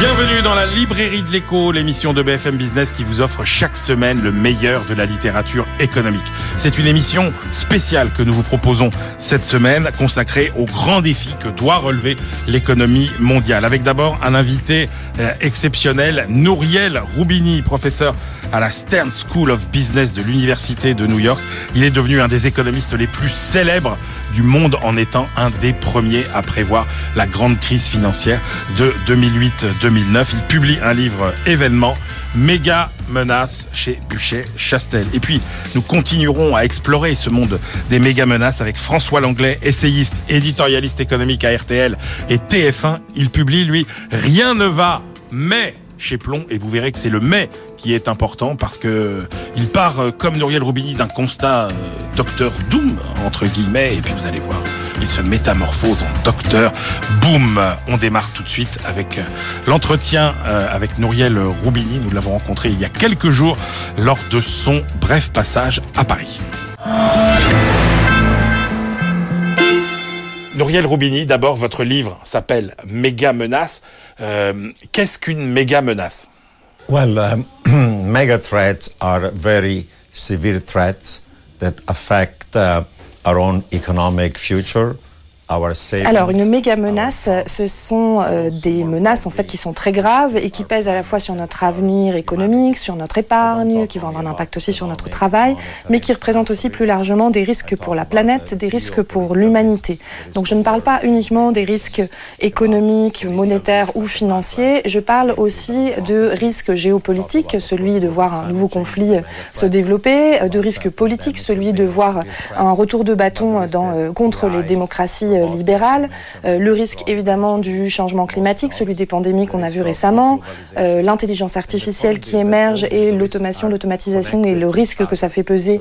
Bienvenue dans la librairie de l'écho, l'émission de BFM Business qui vous offre chaque semaine le meilleur de la littérature économique. C'est une émission spéciale que nous vous proposons cette semaine consacrée aux grands défis que doit relever l'économie mondiale. Avec d'abord un invité euh, exceptionnel, Nouriel Roubini, professeur à la Stern School of Business de l'Université de New York. Il est devenu un des économistes les plus célèbres du monde en étant un des premiers à prévoir la grande crise financière de 2008-2009. Il publie un livre événement méga menace chez Buchet Chastel. Et puis, nous continuerons à explorer ce monde des méga menaces avec François Langlais, essayiste, éditorialiste économique à RTL et TF1. Il publie, lui, Rien ne va, mais chez Plomb et vous verrez que c'est le mais qui est important parce que il part euh, comme Nouriel Roubini d'un constat euh, docteur Doom entre guillemets et puis vous allez voir il se métamorphose en docteur boum on démarre tout de suite avec euh, l'entretien avec Nouriel Roubini nous l'avons rencontré il y a quelques jours lors de son bref passage à Paris Nouriel Roubini, d'abord, votre livre s'appelle Méga menace. Euh, Qu'est-ce qu'une méga menace? Well, um, mega threats are very severe threats that affect uh, our own economic future. Alors, une méga menace, ce sont euh, des menaces en fait qui sont très graves et qui pèsent à la fois sur notre avenir économique, sur notre épargne, qui vont avoir un impact aussi sur notre travail, mais qui représentent aussi plus largement des risques pour la planète, des risques pour l'humanité. Donc, je ne parle pas uniquement des risques économiques, monétaires ou financiers. Je parle aussi de risques géopolitiques, celui de voir un nouveau conflit se développer, de risques politiques, celui de voir un retour de bâton dans, euh, contre les démocraties libérale, euh, le risque évidemment du changement climatique, celui des pandémies qu'on a vu récemment, euh, l'intelligence artificielle qui émerge et l'automation, l'automatisation et le risque que ça fait peser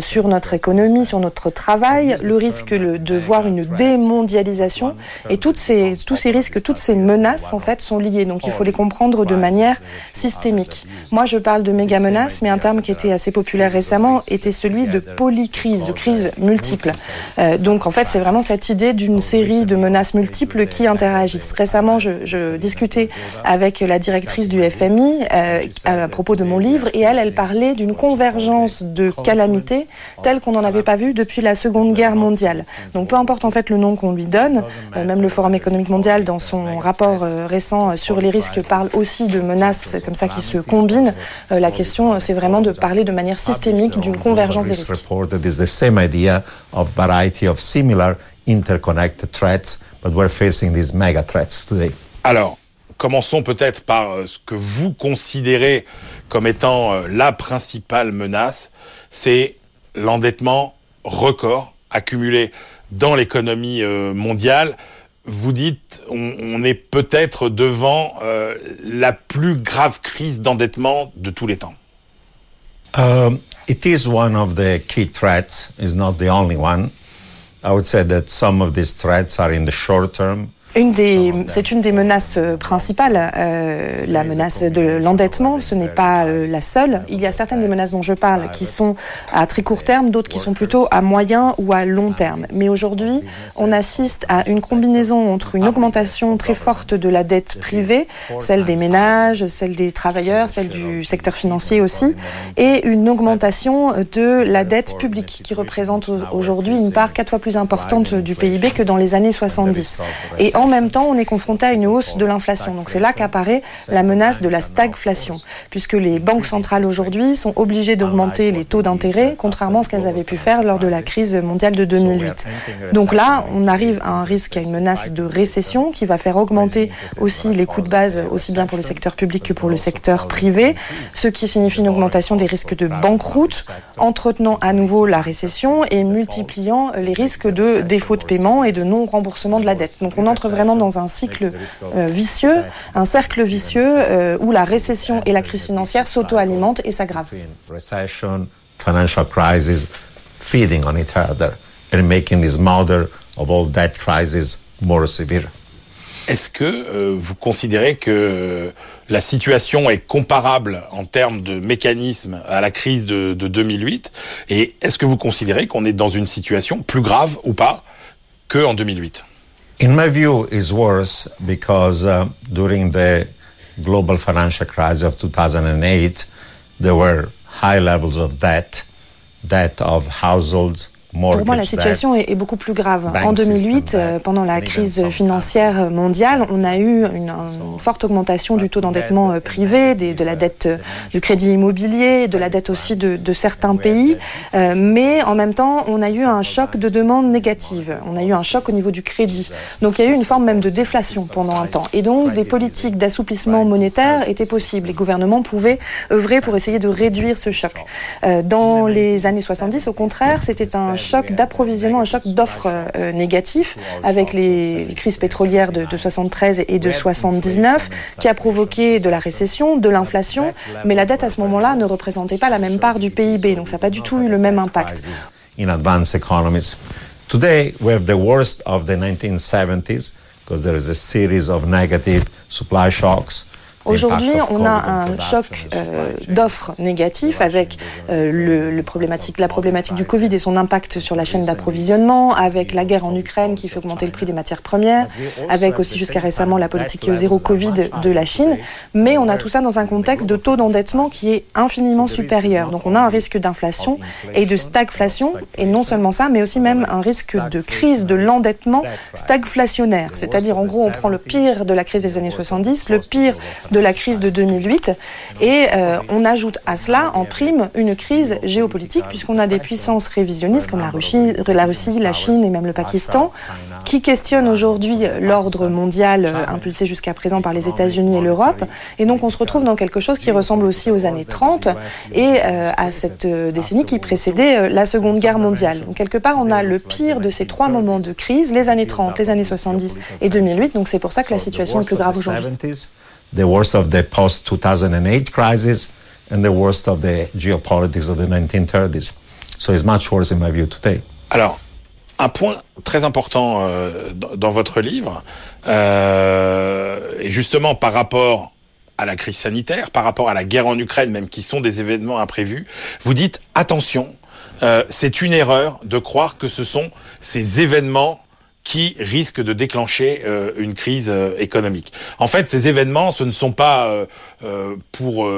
sur notre économie, sur notre travail, le risque de voir une démondialisation et toutes ces, tous ces risques, toutes ces menaces en fait sont liées. Donc il faut les comprendre de manière systémique. Moi je parle de méga menaces, mais un terme qui était assez populaire récemment était celui de polycrise, de crise multiple. donc en fait c'est vraiment cette idée d'une série de menaces multiples qui interagissent. Récemment, je, discutais avec la directrice du FMI euh, à propos de mon livre et elle, elle parlait d'une convergence de calamités telle qu'on n'en avait pas vu depuis la Seconde Guerre mondiale. Donc peu importe en fait le nom qu'on lui donne, euh, même le Forum économique mondial dans son rapport euh, récent sur les risques parle aussi de menaces comme ça qui se combinent. la question, c'est vraiment de parler de manière systémique d'une convergence des risques interconnected threats, but we're facing these mega threats today. Alors, commençons peut-être par euh, ce que vous considérez comme étant euh, la principale menace, c'est l'endettement record accumulé dans l'économie euh, mondiale. Vous dites, on, est peut-être devant la plus grave crise d'endettement de tous les temps. Um, it is one of the key threats, is not the only one. I would say that some of these threats are in the short term. Une des, c'est une des menaces euh, principales, euh, la menace de l'endettement. Ce n'est pas euh, la seule. Il y a certaines des menaces dont je parle qui sont à très court terme, d'autres qui sont plutôt à moyen ou à long terme. Mais aujourd'hui, on assiste à une combinaison entre une augmentation très forte de la dette privée, celle des ménages, celle des travailleurs, celle du secteur financier aussi, et une augmentation de la dette publique qui représente aujourd'hui une part quatre fois plus importante du PIB que dans les années 70. Et en même temps, on est confronté à une hausse de l'inflation. Donc c'est là qu'apparaît la menace de la stagflation, puisque les banques centrales aujourd'hui sont obligées d'augmenter les taux d'intérêt, contrairement à ce qu'elles avaient pu faire lors de la crise mondiale de 2008. Donc là, on arrive à un risque, à une menace de récession qui va faire augmenter aussi les coûts de base, aussi bien pour le secteur public que pour le secteur privé, ce qui signifie une augmentation des risques de banqueroute, entretenant à nouveau la récession et multipliant les risques de défaut de paiement et de non-remboursement de la dette. Donc on entre vraiment dans un cycle euh, vicieux, un cercle vicieux euh, où la récession et la crise financière s'auto-alimentent et s'aggravent. financial crisis feeding on each other and making this model of all debt crisis more severe. est-ce que vous considérez que la situation est comparable en termes de mécanisme à la crise de, de 2008 Et est-ce que vous considérez qu'on est dans une situation plus grave ou pas que en 2008 In my view, it's worse because uh, during the global financial crisis of 2008, there were high levels of debt, debt of households, Pour moi, la situation est, beaucoup plus grave. En 2008, euh, pendant la crise financière mondiale, on a eu une, forte augmentation du taux d'endettement euh, privé, de la dette euh, du crédit immobilier, de la dette aussi de, certains pays. mais en même temps, on a eu un choc de demande négative. On a eu un choc au niveau du crédit. Donc il y a eu une forme même de déflation pendant un temps. Et donc des politiques d'assouplissement monétaire étaient possibles. Les gouvernements pouvaient œuvrer pour essayer de réduire ce choc. dans les années 70, au contraire, c'était un choc d'approvisionnement, un choc d'offres euh, négatifs avec les, crises pétrolières de, 73 et de 79 qui a provoqué de la récession, de l'inflation, mais la dette à ce moment-là ne représentait pas la même part du PIB, donc ça n'a pas du tout eu le même impact. In advanced economies. Today we have the worst of the 1970s because there is a series of negative supply shocks. Aujourd'hui, on a un choc euh, d'offres négatifs avec euh, le, problématique, la problématique du Covid et son impact sur la chaîne d'approvisionnement, avec la guerre en Ukraine qui fait augmenter le prix des matières premières, avec aussi jusqu'à récemment la politique zéro Covid de la Chine. Mais on a tout ça dans un contexte de taux d'endettement qui est infiniment supérieur. Donc on a un risque d'inflation et de stagflation, et non seulement ça, mais aussi même un risque de crise de l'endettement stagflationnaire. C'est-à-dire en gros, on prend le pire de la crise des années 70, le pire de la crise de 2008. Et euh, on ajoute à cela, en prime, une crise géopolitique, puisqu'on a des puissances révisionnistes comme la Russie, la Russie, la Chine et même le Pakistan, qui questionnent aujourd'hui l'ordre mondial euh, impulsé jusqu'à présent par les États-Unis et l'Europe. Et donc on se retrouve dans quelque chose qui ressemble aussi aux années 30 et euh, à cette décennie qui précédait la Seconde Guerre mondiale. Donc quelque part, on a le pire de ces trois moments de crise, les années 30, les années 70 et 2008. Donc c'est pour ça que la situation est plus grave aujourd'hui the worst of the post 2008 crisis and the worst of the geopolitics of the 1930s. So it's much worse in my view today. Alors, un point très important euh, dans, votre livre, euh, et justement par rapport à la crise sanitaire, par rapport à la guerre en Ukraine, même qui sont des événements imprévus, vous dites attention, euh, c'est une erreur de croire que ce sont ces événements qui risque de déclencher euh, une crise euh, économique. En fait, ces événements, ce ne sont pas, euh, pour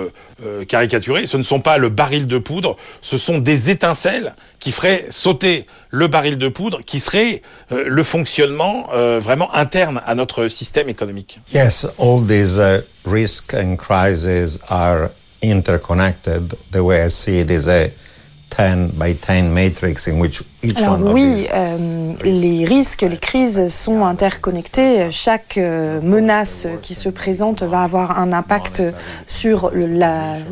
caricaturer, ce ne sont pas le baril de poudre, ce sont des étincelles qui feraient sauter le baril de poudre, qui serait le fonctionnement vraiment interne à notre système économique. Yes, all these uh, risks and crises are interconnected. The way I see it is a 10 by 10 matrix in which Alors oui, euh, les risques, les crises sont interconnectés. Chaque euh, menace qui se présente va avoir un impact sur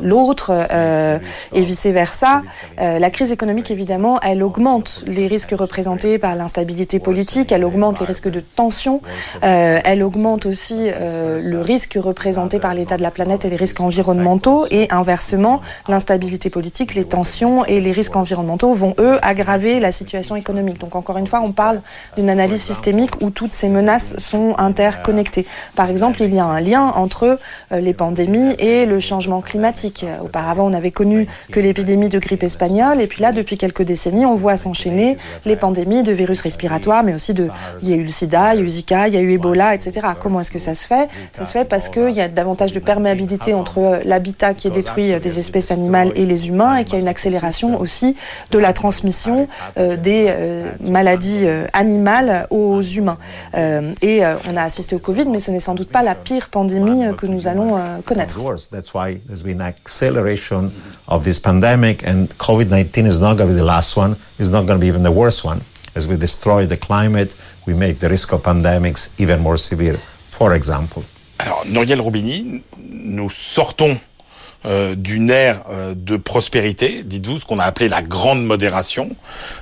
l'autre euh, et vice-versa. Euh, la crise économique, évidemment, elle augmente les risques représentés par l'instabilité politique, elle augmente les risques de tension, euh, elle augmente aussi le risque représenté par l'état de la planète et les risques environnementaux. Et inversement, l'instabilité politique, les tensions et les risques environnementaux vont, eux, aggraver la situation économique. Donc encore une fois, on parle d'une analyse systémique où toutes ces menaces sont interconnectées. Par exemple, il y a un lien entre euh, les pandémies et le changement climatique. Auparavant, on avait connu que l'épidémie de grippe espagnole, et puis là, depuis quelques décennies, on voit s'enchaîner les pandémies de virus respiratoires, mais aussi de, il y a eu le sida, il y a eu Zika, il y a eu Ebola, etc. Comment est-ce que ça se fait? Ça se fait parce qu'il y a davantage de perméabilité entre euh, l'habitat qui est détruit euh, des espèces animales et les humains, et qu'il y a une accélération aussi de la transmission euh, des euh, maladies euh, animales aux humains. et on a assisté au Covid, mais ce n'est sans doute pas la pire pandémie que nous allons connaître. That's why there's been acceleration of this pandemic, and COVID-19 is not going to be the last one. It's not going to be even the worst one. As we destroy the climate, we make the risk of pandemics even more severe. For example. Alors, Noriel Roubini, nous sortons euh, d'une ère euh, de prospérité, dites-vous, ce qu'on a appelé la grande modération,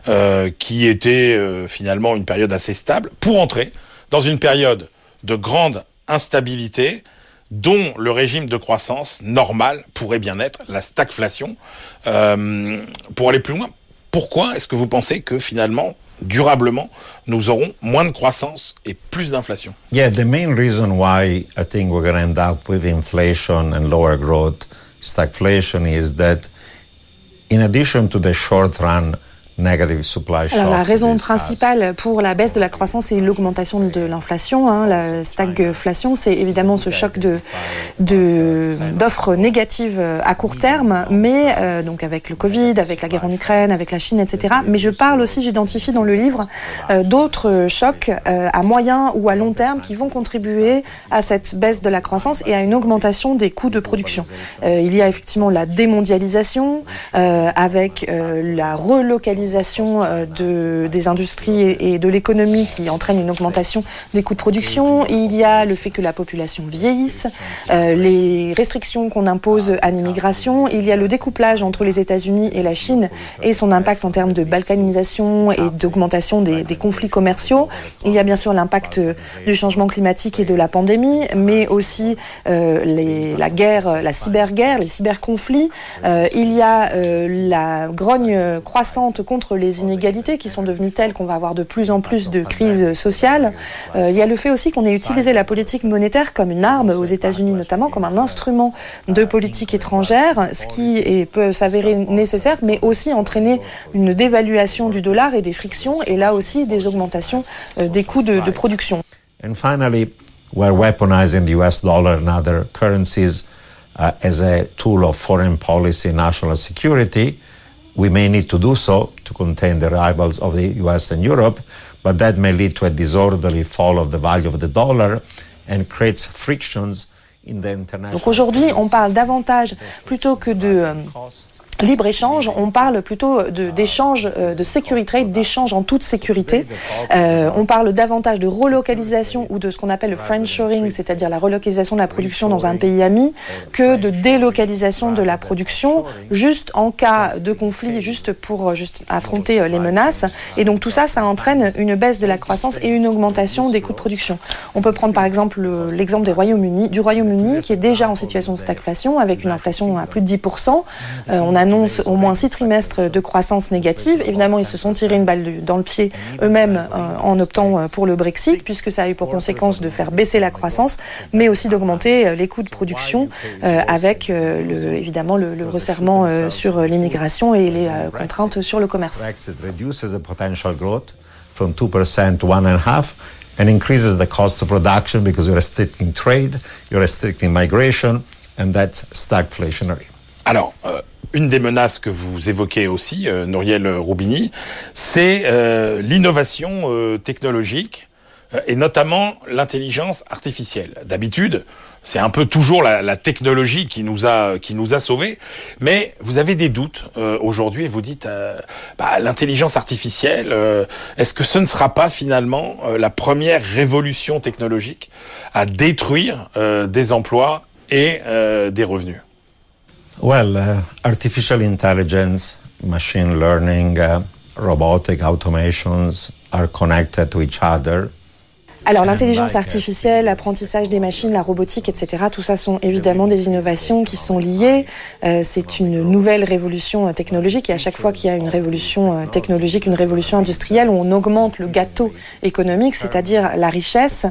euh, qui était finalement une période assez stable, pour entrer dans une période de grande instabilité dont le régime de croissance normal pourrait bien être la stagflation. pour aller plus loin, pourquoi est-ce que vous pensez que finalement durablement, nous aurons moins de croissance et plus d'inflation? Yeah, the main reason why I think we're going to end up with inflation and lower growth, stagflation, is that in addition to the short run alors, la raison principale pour la baisse de la croissance c'est l'augmentation de l'inflation. Hein, la stagflation, c'est évidemment ce choc de d'offres négatives à court terme, mais euh, donc avec le Covid, avec la guerre en Ukraine, avec la Chine, etc. Mais je parle aussi, j'identifie dans le livre euh, d'autres chocs euh, à moyen ou à long terme qui vont contribuer à cette baisse de la croissance et à une augmentation des coûts de production. il y a effectivement la démondialisation avec la relocalisation euh, de, des industries et de l'économie qui entraîne une augmentation des coûts de production. Il y a le fait que la population vieillisse, euh, les restrictions qu'on impose à l'immigration. Il y a le découplage entre les États-Unis et la Chine et son impact en termes de balkanisation et d'augmentation des, conflits commerciaux. Il y a bien sûr l'impact du changement climatique et de la pandémie, mais aussi euh, les, la guerre, la cyberguerre, les cyberconflits. il y a la grogne croissante contre contre les inégalités qui sont devenues telles qu'on va avoir de plus en plus de crises sociales. Euh, il y a le fait aussi qu'on ait utilisé la politique monétaire comme une arme aux États-Unis notamment, comme un instrument de politique étrangère, ce qui peut s'avérer nécessaire, mais aussi entraîner une dévaluation du dollar et des frictions, et là aussi des augmentations euh, des coûts de, de production. And finally, we're weaponizing the US dollar and other currencies uh, as a tool of foreign policy, national security. We may need to do so to contain the rivals of the US and Europe, but that may lead to a disorderly fall of the value of the dollar and creates frictions in the international. Donc aujourd'hui, on parle davantage plutôt que de euh, libre-échange, on parle plutôt d'échange, euh, de, sécurité, d'échange en toute sécurité. Euh, on parle davantage de relocalisation ou de ce qu'on appelle le friendshoring, c'est-à-dire la relocalisation de la production dans un pays ami, que de délocalisation de la production, juste en cas de conflit, juste pour juste affronter euh, les menaces. Et donc tout ça, ça entraîne une baisse de la croissance et une augmentation des coûts de production. On peut prendre par exemple l'exemple des Royaume-Uni, du Royaume-Uni qui est déjà en situation de stagflation avec une inflation à plus de 10%. on a annonce au moins six trimestres de croissance négative. Évidemment, ils se sont tirés une balle dans le pied eux-mêmes euh, en optant euh, pour le Brexit, puisque ça a eu pour conséquence de faire baisser la croissance, mais aussi d'augmenter euh, les coûts de production avec évidemment le, le resserrement sur l'immigration et les contraintes sur le commerce. from 2% to 1.5% and increases the cost of production because you're restricting trade, you're restricting migration, and that's stagflationary. Alors, euh, une des menaces que vous évoquez aussi, euh, Nouriel Roubini, c'est euh, l'innovation euh, technologique et notamment l'intelligence artificielle. D'habitude, c'est un peu toujours la, technologie qui nous a qui nous a sauvés, mais vous avez des doutes aujourd'hui et vous dites bah, l'intelligence artificielle, est-ce que ce ne sera pas finalement la première révolution technologique à détruire des emplois et des revenus? Well, uh, artificial intelligence, machine learning, uh, robotic automations are connected to each other Alors l'intelligence artificielle, l'apprentissage des machines, la robotique, etc., tout ça sont évidemment des innovations qui sont liées. Euh, c'est une nouvelle révolution euh, technologique et à chaque fois qu'il y a une révolution euh, technologique, une révolution industrielle, on augmente le gâteau économique, c'est-à-dire la richesse.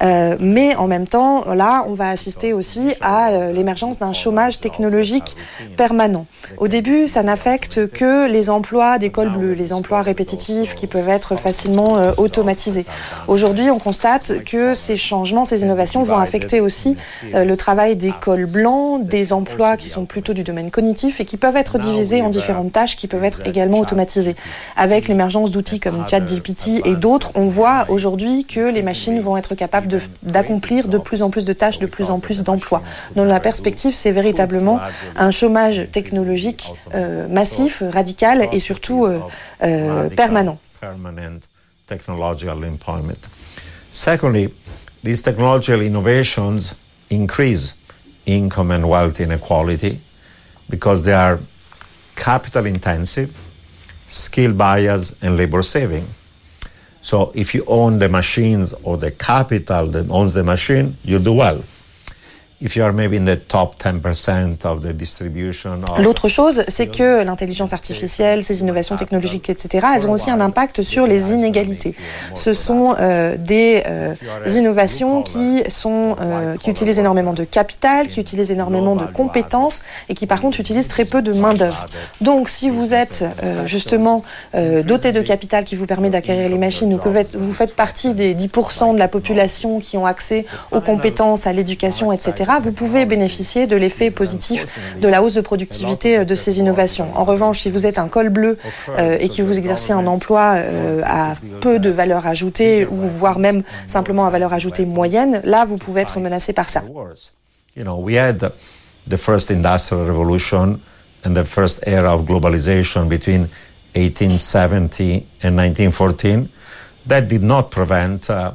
mais en même temps, là, on va assister aussi à l'émergence d'un chômage technologique permanent. Au début, ça n'affecte que les emplois d'école bleue, les emplois répétitifs qui peuvent être facilement automatisés. Aujourd'hui, on constate constate que ces changements, ces innovations vont affecter aussi euh, le travail des cols blancs, des emplois qui sont plutôt du domaine cognitif et qui peuvent être divisés en différentes tâches qui peuvent être également automatisées. Avec l'émergence d'outils comme ChatGPT et d'autres, on voit aujourd'hui que les machines vont être capables d'accomplir de, plus en plus de tâches, de plus en plus d'emplois. Dans la perspective, c'est véritablement un chômage technologique euh, massif, radical et surtout euh, permanent. Secondly, these technological innovations increase income and wealth inequality because they are capital intensive, skill bias, and labor saving. So if you own the machines or the capital that owns the machine, you do well. L'autre chose, c'est que l'intelligence artificielle, ces innovations technologiques, etc., elles ont aussi un impact sur les inégalités. Ce sont euh, des euh, innovations qui sont euh, qui utilisent énormément de capital, qui utilisent énormément de compétences et qui par contre utilisent très peu de main d'œuvre. Donc, si vous êtes justement doté de capital qui vous permet d'acquérir les machines ou que vous faites partie des 10% de la population qui ont accès aux compétences, à l'éducation, etc., vous pouvez bénéficier de l'effet positif de la hausse de productivité euh, de ces innovations. En revanche, si vous êtes un col bleu euh, et que vous exercez un emploi euh, à peu de valeur ajoutée ou voire même simplement à valeur ajoutée moyenne, là, vous pouvez être menacé par ça. You know, we had the first industrial revolution and the first era of globalization between 1870 and 1914. That did not prevent uh,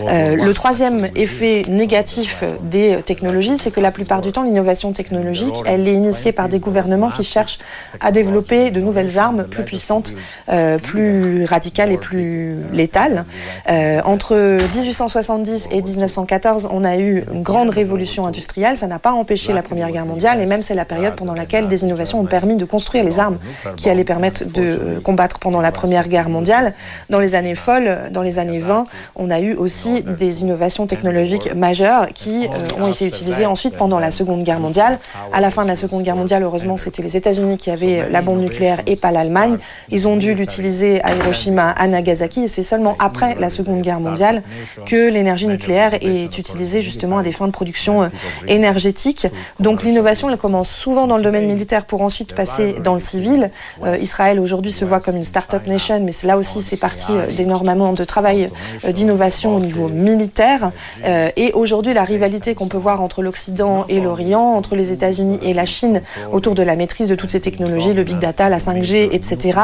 euh, le troisième effet négatif des technologies, c'est que la plupart du temps, l'innovation technologique, elle est initiée par des gouvernements qui cherchent à développer de nouvelles armes plus puissantes, euh, plus radicales et plus létales. Euh, entre 1870 et 1914, on a eu une grande révolution industrielle. Ça n'a pas empêché la Première Guerre mondiale et même c'est la période pendant laquelle des innovations ont permis de construire les armes qui allaient permettre de combattre pendant la Première Guerre mondiale. Dans les années folles, dans les années 20, on a eu aussi des innovations technologiques majeures qui euh, ont été utilisées ensuite pendant la Seconde Guerre mondiale. À la fin de la Seconde Guerre mondiale, heureusement, c'était les États-Unis qui avaient la bombe nucléaire et pas l'Allemagne. Ils ont dû l'utiliser à Hiroshima, à Nagasaki, et c'est seulement après la Seconde Guerre mondiale que l'énergie nucléaire est utilisée justement à des fins de production euh, énergétique. Donc l'innovation, elle commence souvent dans le domaine militaire pour ensuite passer dans le civil. Euh, Israël aujourd'hui se voit comme une start-up nation, mais là aussi c'est parti d'énormément de travail d'innovation au niveau militaire. Euh, et aujourd'hui, la rivalité qu'on peut voir entre l'Occident et l'Orient, entre les États-Unis et la Chine, autour de la maîtrise de toutes ces technologies, le big data, la 5G, etc.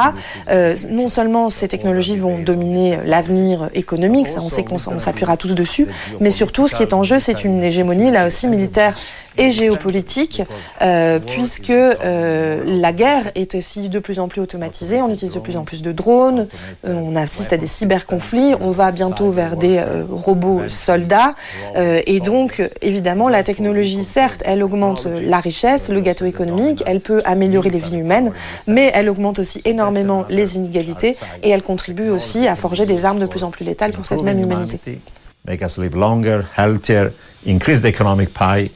Euh, non seulement ces technologies vont dominer l'avenir économique, ça on sait qu'on s'appuiera tous dessus, mais surtout, ce qui est en jeu, c'est une hégémonie là aussi militaire et géopolitique, euh, puisque euh, la guerre est aussi de plus en plus automatisée, on utilise de plus en plus de drones, euh, on assiste à des cyberconflits, on va bientôt vers des euh, robots soldats, euh, et donc évidemment la technologie, certes, elle augmente la richesse, le gâteau économique, elle peut améliorer les vies humaines, mais elle augmente aussi énormément les inégalités, et elle contribue aussi à forger des armes de plus en plus létales pour cette même humanité. Make us live longer, healthier, increase the economic pie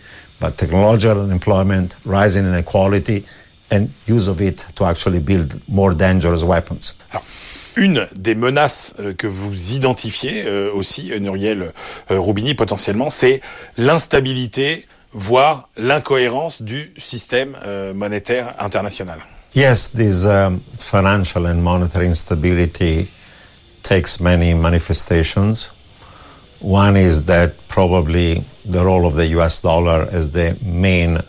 but technological employment, rising inequality, and use of it to actually build more dangerous weapons. Une des menaces euh, que vous identifiez euh, aussi, euh, Muriel Roubini, potentiellement, c'est l'instabilité, voire l'incohérence du système monétaire international. Yes, this um, financial and monetary instability takes many manifestations. One is that probably the role of the US dollar as the main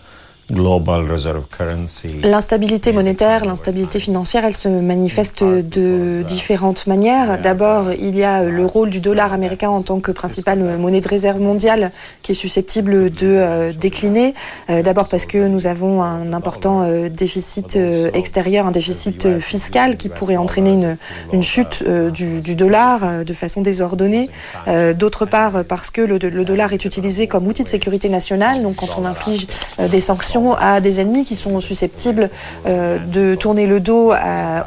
L'instabilité monétaire, l'instabilité financière, elle se manifeste de différentes manières. D'abord, il y a le rôle du dollar américain en tant que principale monnaie de réserve mondiale qui est susceptible de euh, décliner. Euh, d'abord parce que nous avons un important euh, déficit extérieur, un déficit fiscal qui pourrait entraîner une, une chute du, du, dollar de façon désordonnée. D'autre part, parce que le, le, dollar est utilisé comme outil de sécurité nationale. Donc, quand on inflige des sanctions à des ennemis qui sont susceptibles euh, de tourner le dos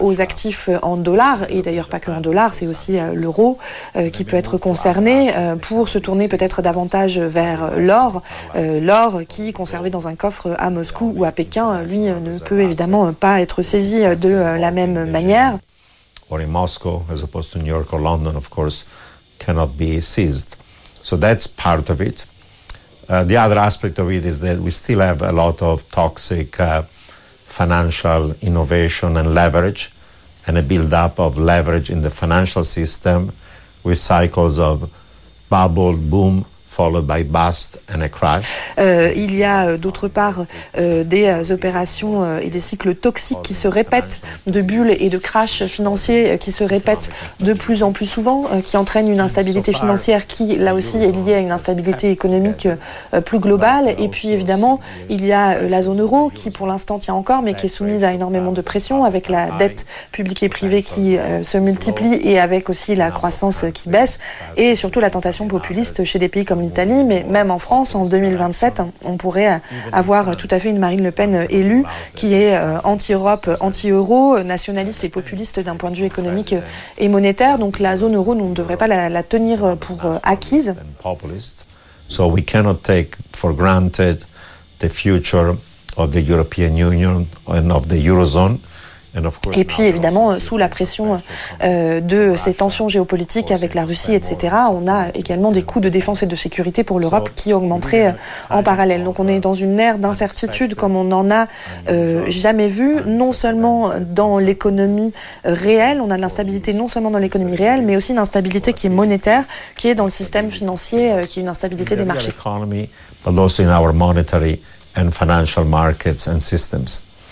aux actifs en dollars, et d'ailleurs pas que en dollars, c'est aussi euh, l'euro euh, qui peut être concerné pour se tourner peut-être davantage vers l'or, l'or qui, conservé dans un coffre à Moscou ou à Pékin, lui ne peut évidemment pas être saisi de la même manière. New York or London. Uh, the other aspect of it is that we still have a lot of toxic uh, financial innovation and leverage, and a build-up of leverage in the financial system with cycles of bubble, boom, Euh, il y a euh, d'autre part euh, des opérations et des cycles toxiques qui se répètent, de bulles et de crash financiers qui se répètent de plus en plus souvent, qui entraînent une instabilité financière qui, là aussi, est liée à une instabilité économique plus globale. Et puis, évidemment, il y a la zone euro qui, pour l'instant, tient encore, mais qui est soumise à énormément de pression avec la dette publique et privée qui se multiplie et avec aussi la croissance qui baisse et surtout la tentation populiste chez des pays comme Italie, mais même en France, en 2027, on pourrait avoir tout à fait une Marine Le Pen élue qui est anti-Europe, anti-euro, nationaliste et populiste d'un point de vue économique et monétaire. Donc la zone euro, on ne devrait pas la, la tenir pour acquise. So we cannot take for granted the future of the European Union and of the Eurozone. Et puis évidemment, sous la pression euh, de ces tensions géopolitiques avec la Russie, etc., on a également des coûts de défense et de sécurité pour l'Europe qui augmenteraient euh, en parallèle. Donc on est dans une ère d'incertitude comme on n'en a euh, jamais vu, non seulement dans l'économie réelle, on a de l'instabilité non seulement dans l'économie réelle, mais aussi une instabilité qui est monétaire, qui est dans le système financier, qui est une instabilité des marchés.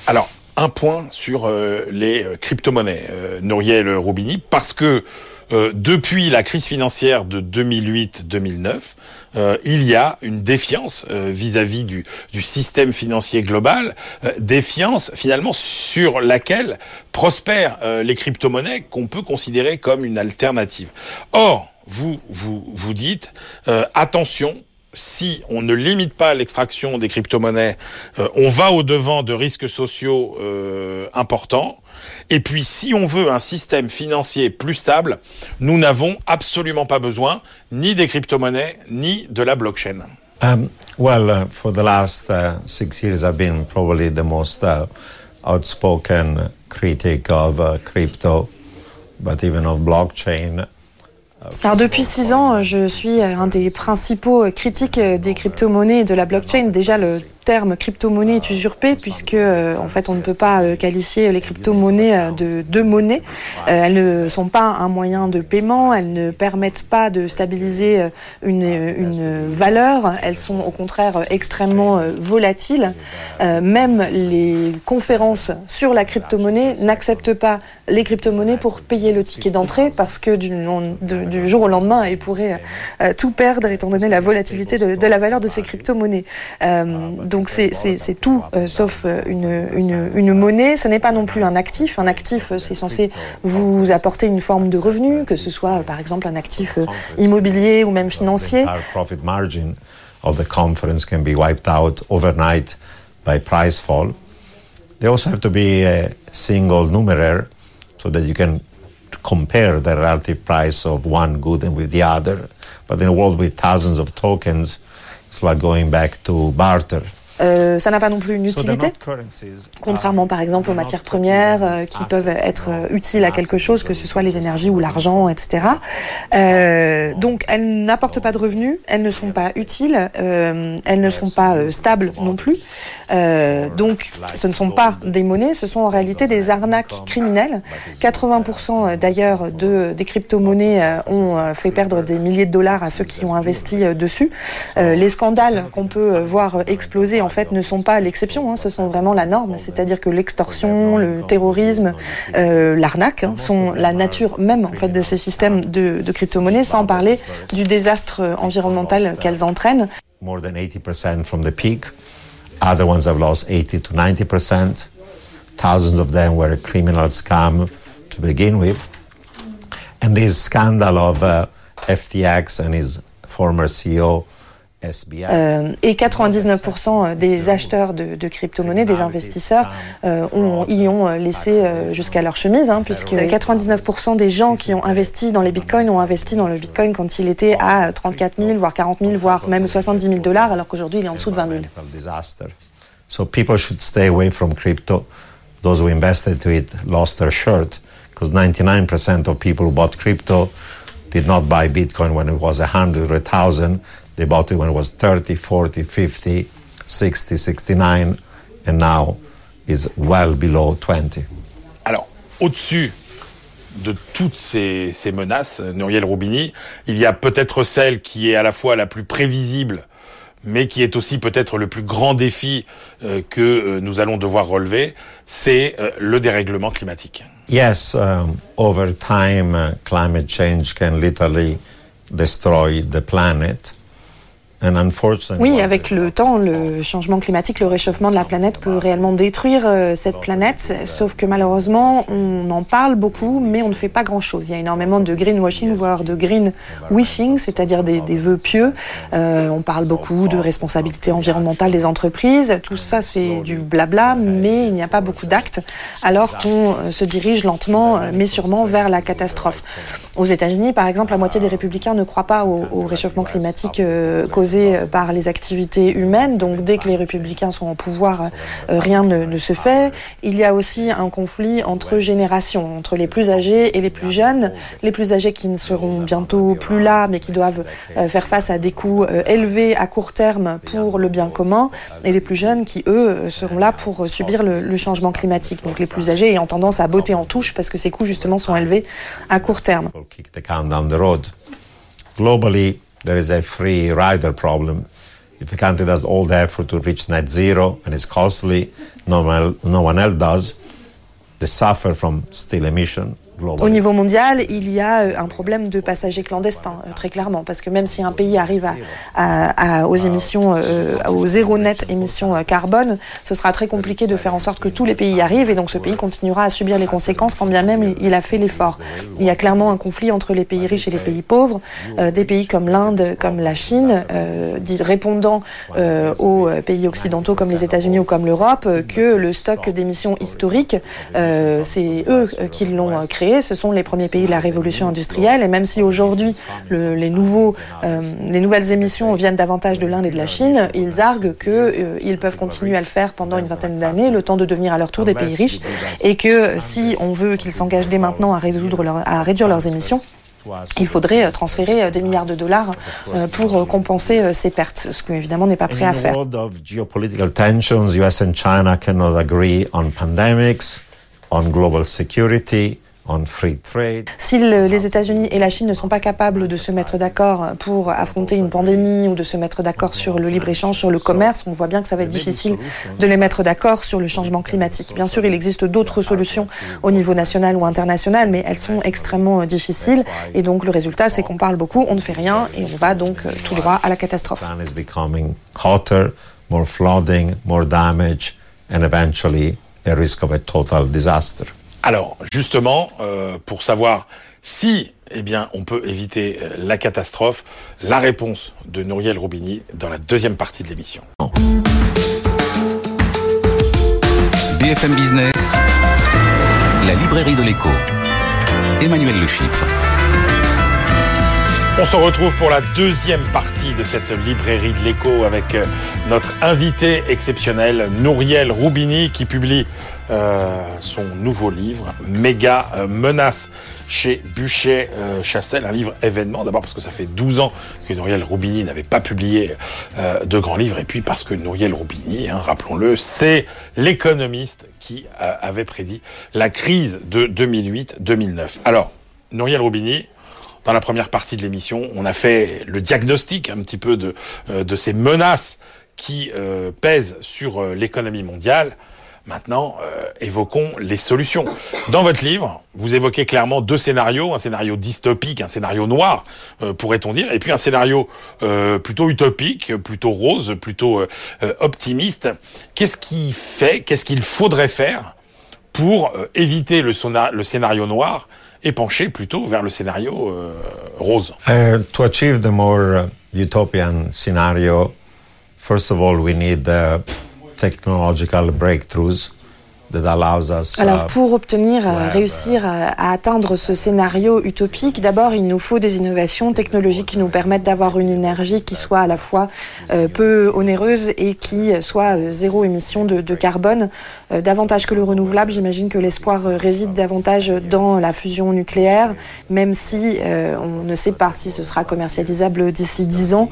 Alors, un point sur euh, les euh, crypto-monnaies, euh, Nouriel Roubini, parce que depuis la crise financière de 2008-2009, il y a une défiance vis-à-vis du, du, système financier global, défiance finalement sur laquelle prospèrent les crypto-monnaies qu'on peut considérer comme une alternative. Or, vous vous vous dites attention, si on ne limite pas l'extraction des crypto-monnaies, euh, on va au-devant de risques sociaux euh, importants. Et puis, si on veut un système financier plus stable, nous n'avons absolument pas besoin ni des crypto-monnaies, ni de la blockchain. Um, well, uh, for the last uh, six years, I've been probably the most uh, outspoken critic of uh, crypto, but even of blockchain. Alors depuis six ans, je suis un des principaux critiques des crypto-monnaies et de la blockchain. Déjà, le terme crypto-monnaie est usurpé puisque euh, en fait on ne peut pas euh, qualifier les crypto-monnaies euh, de, de monnaie. elles ne sont pas un moyen de paiement, elles ne permettent pas de stabiliser une, valeur, elles sont au contraire extrêmement volatiles. même les conférences sur la crypto-monnaie n'acceptent pas les crypto-monnaies pour payer le ticket d'entrée parce que du, du, jour au lendemain, elles pourraient tout perdre étant donné la volatilité de, de la valeur de ces crypto-monnaies. Donc c'est tout euh, sauf euh, une, une, une, monnaie. Ce n'est pas non plus un actif. Un actif, euh, c'est censé vous apporter une forme de revenu, que ce soit par exemple un actif immobilier ou même financier. of the conference can be wiped out overnight by price fall. They also have to be a single numeraire so that you can compare the relative price of one good and with the other. But in a world with thousands of tokens, it's like going back to barter. Euh, ça n'a pas non plus une utilité, contrairement par exemple aux matières premières euh, qui peuvent être euh, utiles à quelque chose, que ce soit les énergies ou l'argent, etc. Euh, donc elles n'apportent pas de revenus, elles ne sont pas utiles, euh, elles ne sont pas stables non plus. donc ce ne sont pas des monnaies, ce sont en réalité des arnaques criminelles. 80% d'ailleurs de, des crypto-monnaies ont fait perdre des milliers de dollars à ceux qui ont investi dessus. les scandales qu'on peut voir exploser en fait ne sont pas l'exception, hein, ce sont vraiment la norme. C'est-à-dire que l'extorsion, le terrorisme, euh, l'arnaque hein, sont la nature même en fait de ces systèmes de, de crypto-monnaies, sans parler du désastre environnemental qu'elles entraînent. More than 80% from the peak. Other ones have lost 80 to 90%. Thousands of them were a criminal scam to begin with. And this scandal of uh, FTX and his former CEO euh, et 99% des acheteurs de, de crypto-monnaies, des investisseurs, euh, ont, y ont laissé euh, jusqu'à leur chemise, hein, puisque 99% des gens qui ont investi dans les bitcoins ont investi dans le bitcoin quand il était à 34 000, voire 40 000, voire même 70 000 dollars, alors qu'aujourd'hui il est en dessous de 20 000. So people should stay away from crypto. Those who invested to it lost their shirt, because 99% of people who bought crypto did not buy Bitcoin when it was 100 or 1,000. They bought it when it was 30, 40, 50, 60, 69, and now is well below 20. Alors, au-dessus de toutes ces, ces, menaces, Muriel Roubini, il y a peut-être celle qui est à la fois la plus prévisible, mais qui est aussi peut-être le plus grand défi euh, que euh, nous allons devoir relever, c'est euh, le dérèglement climatique. Yes, um, over time, uh, climate change can literally destroy the planet. Oui, avec le temps, le changement climatique, le réchauffement de la planète peut réellement détruire euh, cette planète, sauf que malheureusement, on en parle beaucoup, mais on ne fait pas grand-chose. Il y a énormément de greenwashing, voire de green wishing, c'est-à-dire des, des, vœux pieux. Euh, on parle beaucoup de responsabilité environnementale des entreprises. Tout ça, c'est du blabla, mais il n'y a pas beaucoup d'actes, alors qu'on euh, se dirige lentement, mais sûrement vers la catastrophe. Aux États-Unis, par exemple, la moitié des républicains ne croient pas au, au réchauffement climatique causé euh, par les activités humaines. Donc dès que les républicains sont au pouvoir, euh, rien ne, se fait. Il y a aussi un conflit entre générations, entre les plus âgés et les plus jeunes. Les plus âgés qui ne seront bientôt plus là, mais qui doivent euh, faire face à des coûts élevés à court terme pour le bien commun, et les plus jeunes qui, eux, seront là pour subir le, changement climatique. Donc les plus âgés ayant tendance à botter en touche parce que ces coûts justement sont élevés à court terme. There is a free rider problem. If a country does all the effort to reach net zero and is costly, no one, no one else does, they suffer from still emission. Au niveau mondial, il y a euh, un problème de passagers clandestins, euh, très clairement, parce que même si un pays arrive à, à, aux émissions, euh, au zéro net émissions carbone, ce sera très compliqué de faire en sorte que tous les pays y arrivent, et donc ce pays continuera à subir les conséquences quand bien même il a fait l'effort. Il y a clairement un conflit entre les pays riches et les pays pauvres, des pays comme l'Inde, comme la Chine, répondant aux pays occidentaux comme les États-Unis ou comme l'Europe, que le stock d'émissions historiques, c'est eux qui l'ont créé ce sont les premiers pays de la révolution industrielle. Et même si aujourd'hui les, nouveaux, euh, les nouvelles émissions viennent davantage de l'Inde et de la Chine, ils arguent qu'ils euh, peuvent continuer à le faire pendant une vingtaine d'années, le temps de devenir à leur tour des pays riches, et que si on veut qu'ils s'engagent dès maintenant à, résoudre à réduire leurs émissions, il faudrait euh, transférer des milliards de dollars pour compenser ces pertes, ce qu'évidemment n'est pas prêt à faire. On global security, si les États-Unis et la Chine ne sont pas capables de se mettre d'accord pour affronter une pandémie ou de se mettre d'accord sur le libre-échange, sur le commerce, on voit bien que ça va être difficile de les mettre d'accord sur le changement climatique. Bien sûr, il existe d'autres solutions au niveau national ou international, mais elles sont extrêmement difficiles. Et donc le résultat, c'est qu'on parle beaucoup, on ne fait rien et on va donc euh, tout droit à la catastrophe. more flooding, more damage, and eventually a risk of a total disaster. Alors, justement, euh, pour savoir si eh bien, on peut éviter euh, la catastrophe, la réponse de Nouriel Roubini dans la deuxième partie de l'émission. BFM Business, la librairie de l'écho. Emmanuel Le On se retrouve pour la deuxième partie de cette librairie de l'écho avec euh, notre invité exceptionnel, Nouriel Roubini, qui publie euh, son nouveau livre, Méga euh, Menace, chez Buchet euh, Chassel, un livre événement, d'abord parce que ça fait 12 ans que Nouriel Roubini n'avait pas publié de grands livres, et puis parce que Nouriel Roubini, hein, rappelons-le, c'est l'économiste qui avait prédit la crise de 2008-2009. Alors, Nouriel Roubini, dans la première partie de l'émission, on a fait le diagnostic un petit peu de ces menaces qui pèsent sur l'économie mondiale. Maintenant, euh, évoquons les solutions. Dans votre livre, vous évoquez clairement deux scénarios, un scénario dystopique, un scénario noir, euh, pourrait-on dire, et puis un scénario euh, plutôt utopique, plutôt rose, plutôt optimiste. Qu'est-ce qui fait, qu'est-ce qu'il faudrait faire pour éviter le, scénario noir et pencher plutôt vers le scénario rose? Uh, To achieve the more utopian scenario, first of all, we need uh, technological breakthroughs alors uh, pour obtenir, euh, réussir à, atteindre ce scénario utopique, d'abord il nous faut des innovations technologiques qui nous permettent d'avoir une énergie qui soit à la fois euh, peu onéreuse et qui soit euh, zéro émission de, de carbone, davantage que le renouvelable. J'imagine que l'espoir réside davantage dans la fusion nucléaire, même si on ne sait pas si ce sera commercialisable d'ici 10 ans.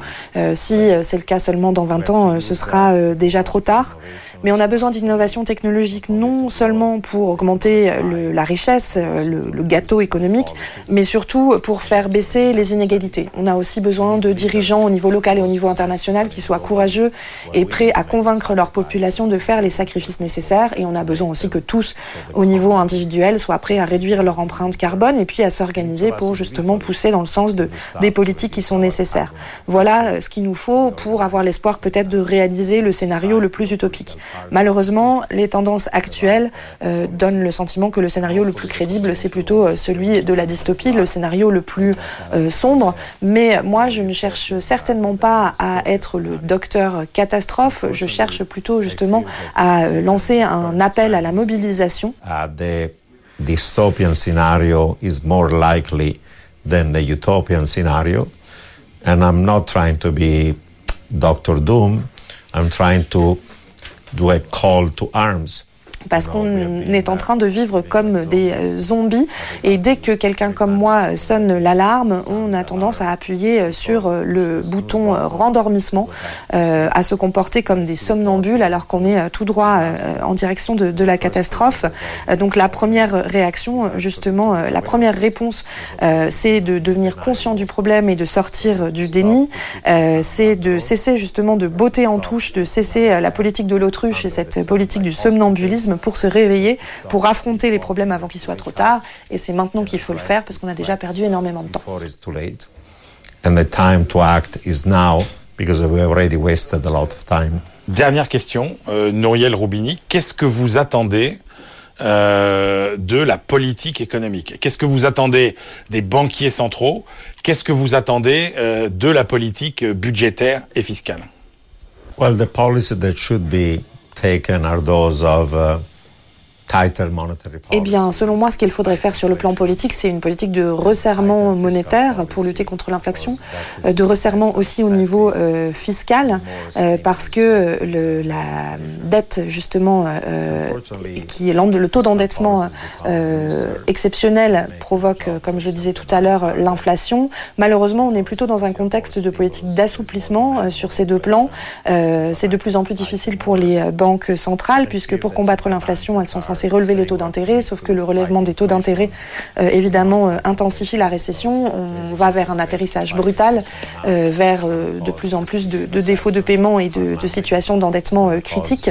si c'est le cas seulement dans 20 ans, ce sera déjà trop tard. Mais on a besoin d'innovations technologiques non seulement pour augmenter la richesse, le, le, gâteau économique, mais surtout pour faire baisser les inégalités. On a aussi besoin de dirigeants au niveau local et au niveau international qui soient courageux et prêts à convaincre leur population de faire les sacrifices nécessaires. Et on a besoin aussi que tous, au niveau individuel, soient prêts à réduire leur empreinte carbone et puis à s'organiser pour justement pousser dans le sens de, des politiques qui sont nécessaires. Voilà euh, ce qu'il nous faut pour avoir l'espoir peut-être de réaliser le scénario le plus utopique. Malheureusement, les tendances actuelles euh, donnent le sentiment que le scénario le plus crédible, c'est plutôt euh, celui de la dystopie, le scénario le plus euh, sombre. Mais moi, je ne cherche certainement pas à être le docteur catastrophe. Je cherche plutôt justement à lancer un appel à la mobilisation. The dystopian scenario is more likely than the utopian scenario. And I'm not trying to be Dr. Doom. I'm trying to do a call to arms. Parce qu'on est en train de vivre comme des euh, zombies. Et dès que quelqu'un comme moi sonne l'alarme, on a tendance à appuyer euh, sur euh, le bouton rendormissement, à se comporter comme des somnambules alors qu'on est tout droit en direction de, de, la catastrophe. Donc la première réaction, justement, la première réponse, c'est de devenir conscient du problème et de sortir du déni. c'est de cesser justement de botter en touche, de cesser la politique de l'autruche et cette politique du somnambulisme pour se réveiller, pour affronter les problèmes avant qu'il soit trop tard. Et c'est maintenant qu'il faut le faire parce qu'on a déjà perdu énormément de temps. Dernière question, euh, Nouriel Roubini, qu'est-ce que vous attendez euh, de la politique économique? Qu'est-ce que vous attendez des banquiers centraux? Qu'est-ce que vous attendez euh, de la politique budgétaire et fiscale? Well, the policy that should be taken are those of uh, Eh bien, selon moi, ce qu'il faudrait faire sur le plan politique, c'est une politique de resserrement monétaire pour lutter contre l'inflation, euh, de resserrement aussi au niveau euh, fiscal, euh, parce que le, la dette, justement, qui est le taux d'endettement exceptionnel provoque, comme je disais tout à l'heure, l'inflation. Malheureusement, on est plutôt dans un contexte de politique d'assouplissement sur ces deux plans. c'est de plus en plus difficile pour les banques centrales, puisque pour combattre l'inflation, elles sont censées c'est relever les taux d'intérêt, sauf que le relèvement des taux d'intérêt, euh, évidemment, euh, intensifie la récession. On va vers un atterrissage brutal, euh, vers de plus en plus de, de, défauts de paiement et de, de situations d'endettement critiques.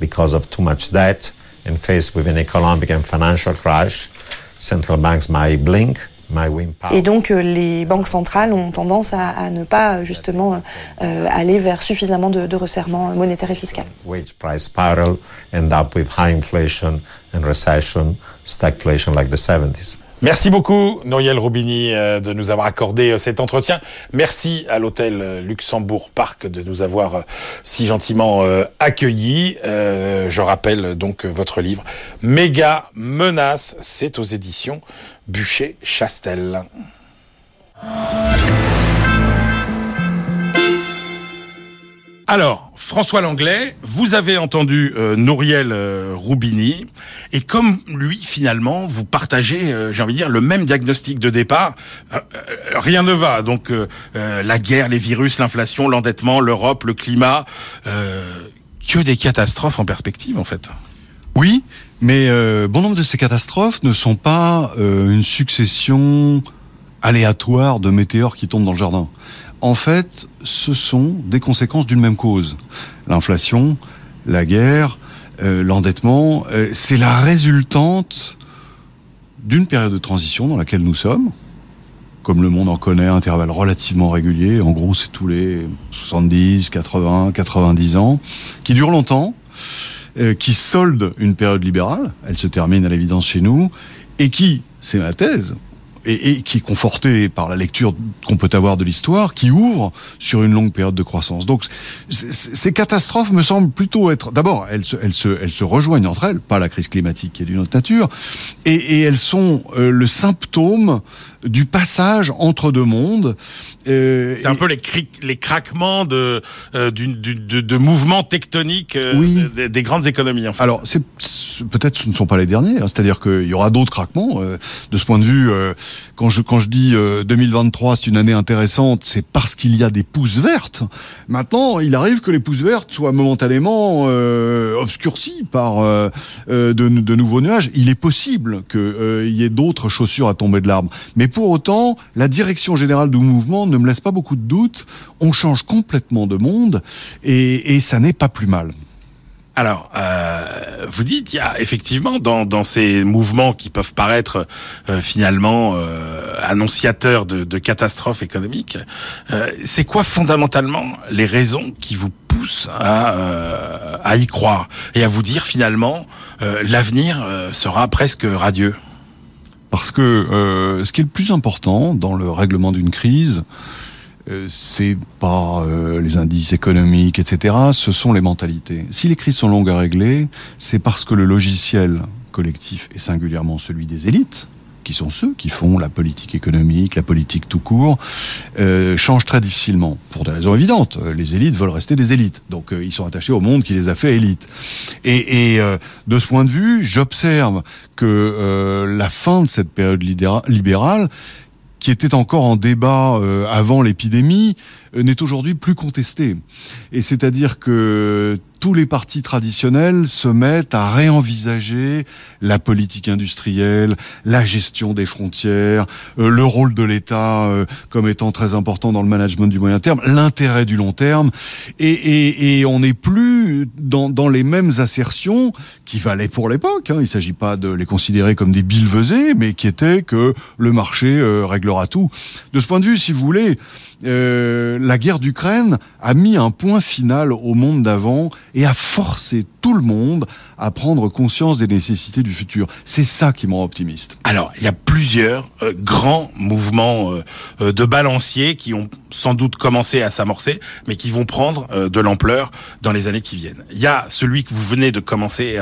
because of too much debt and faced with an economic and financial crash, central banks might blink et donc euh, les banques centrales ont tendance à, à ne pas justement euh, aller vers suffisamment de, de, resserrement monétaire et fiscal. Wage price spiral end up with high inflation and recession, stagflation like the 70s. Merci beaucoup, Noël Roubini, euh, de nous avoir accordé cet entretien. Merci à l'hôtel Luxembourg Parc de nous avoir si gentiment accueillis. Je rappelle donc votre livre Méga Menace, c'est aux éditions Bûcher-Chastel. Alors, François Langlais, vous avez entendu euh, Nouriel euh, Roubini, et comme lui, finalement, vous partagez, euh, j'ai envie de dire, le même diagnostic de départ. rien ne va. Donc, la guerre, les virus, l'inflation, l'endettement, l'Europe, le climat, que des catastrophes en perspective, en fait. Oui, mais euh, bon nombre de ces catastrophes ne sont pas euh, une succession aléatoire de météores qui tombent dans le jardin. En fait, ce sont des conséquences d'une même cause. L'inflation, la guerre, euh, l'endettement, c'est la résultante d'une période de transition dans laquelle nous sommes. Comme le monde en connaît, un intervalle relativement régulier, en gros c'est tous les 70, 80, 90 ans, qui dure longtemps, euh, qui solde une période libérale, elle se termine à l'évidence chez nous, et qui, c'est ma thèse, et, qui est confortée par la lecture qu'on peut avoir de l'histoire, qui ouvre sur une longue période de croissance. Donc, ces catastrophes me semblent plutôt être, d'abord, elles se, elles se, elles se rejoignent entre elles, pas la crise climatique qui est d'une autre nature, et, et elles sont euh, le symptôme du passage entre deux mondes. Euh, c'est un peu les, les craquements de, euh, de, de, de, mouvements tectoniques euh, des, grandes économies. En fait. Alors, c'est, peut-être ce ne sont pas les derniers, hein, c'est-à-dire qu'il y aura d'autres craquements. Euh, de ce point de vue, quand je quand je dis 2023 c'est une année intéressante, c'est parce qu'il y a des pousses vertes. Maintenant, il arrive que les pousses vertes soient momentanément obscurcies par de, de, nouveaux nuages. Il est possible qu'il y ait d'autres chaussures à tomber de l'arbre, mais pour autant, la direction générale du mouvement ne me laisse pas beaucoup de doutes. On change complètement de monde et, ça n'est pas plus mal. Alors, euh, vous dites, il y a effectivement dans, ces mouvements qui peuvent paraître euh, finalement euh, annonciateurs de, catastrophes économiques, c'est quoi fondamentalement les raisons qui vous poussent à y croire et à vous dire finalement l'avenir sera presque radieux? Parce que ce qui est le plus important dans le règlement d'une crise, euh, c'est pas euh, les indices économiques, etc. Ce sont les mentalités. Si les crises sont longues à régler, c'est parce que le logiciel collectif et singulièrement celui des élites, qui sont ceux qui font la politique économique, la politique tout court, euh, change très difficilement, pour des raisons évidentes. Les élites veulent rester des élites, donc ils sont attachés au monde qui les a fait élites. Et, et de ce point de vue, j'observe que la fin de cette période libérale qui était encore en débat euh, avant l'épidémie, euh, n'est aujourd'hui plus contesté. Et c'est-à-dire que tous les partis traditionnels se mettent à réenvisager la politique industrielle, la gestion des frontières, euh, le rôle de l'État euh, comme étant très important dans le management du moyen terme, l'intérêt du long terme, et, et, et on n'est plus dans, dans, les mêmes assertions qui valaient pour l'époque. Hein. Il ne s'agit pas de les considérer comme des billevesées, mais qui étaient que le marché réglera tout. De ce point de vue, si vous voulez, euh, la guerre d'Ukraine a mis un point final au monde d'avant et a forcé tout le monde à prendre conscience des nécessités du futur. C'est ça qui me rend optimiste. Alors, il y a plusieurs euh, grands mouvements euh, de balanciers qui ont sans doute commencé à s'amorcer, mais qui vont prendre de l'ampleur dans les années qui viennent. Il y a celui que vous venez de commencer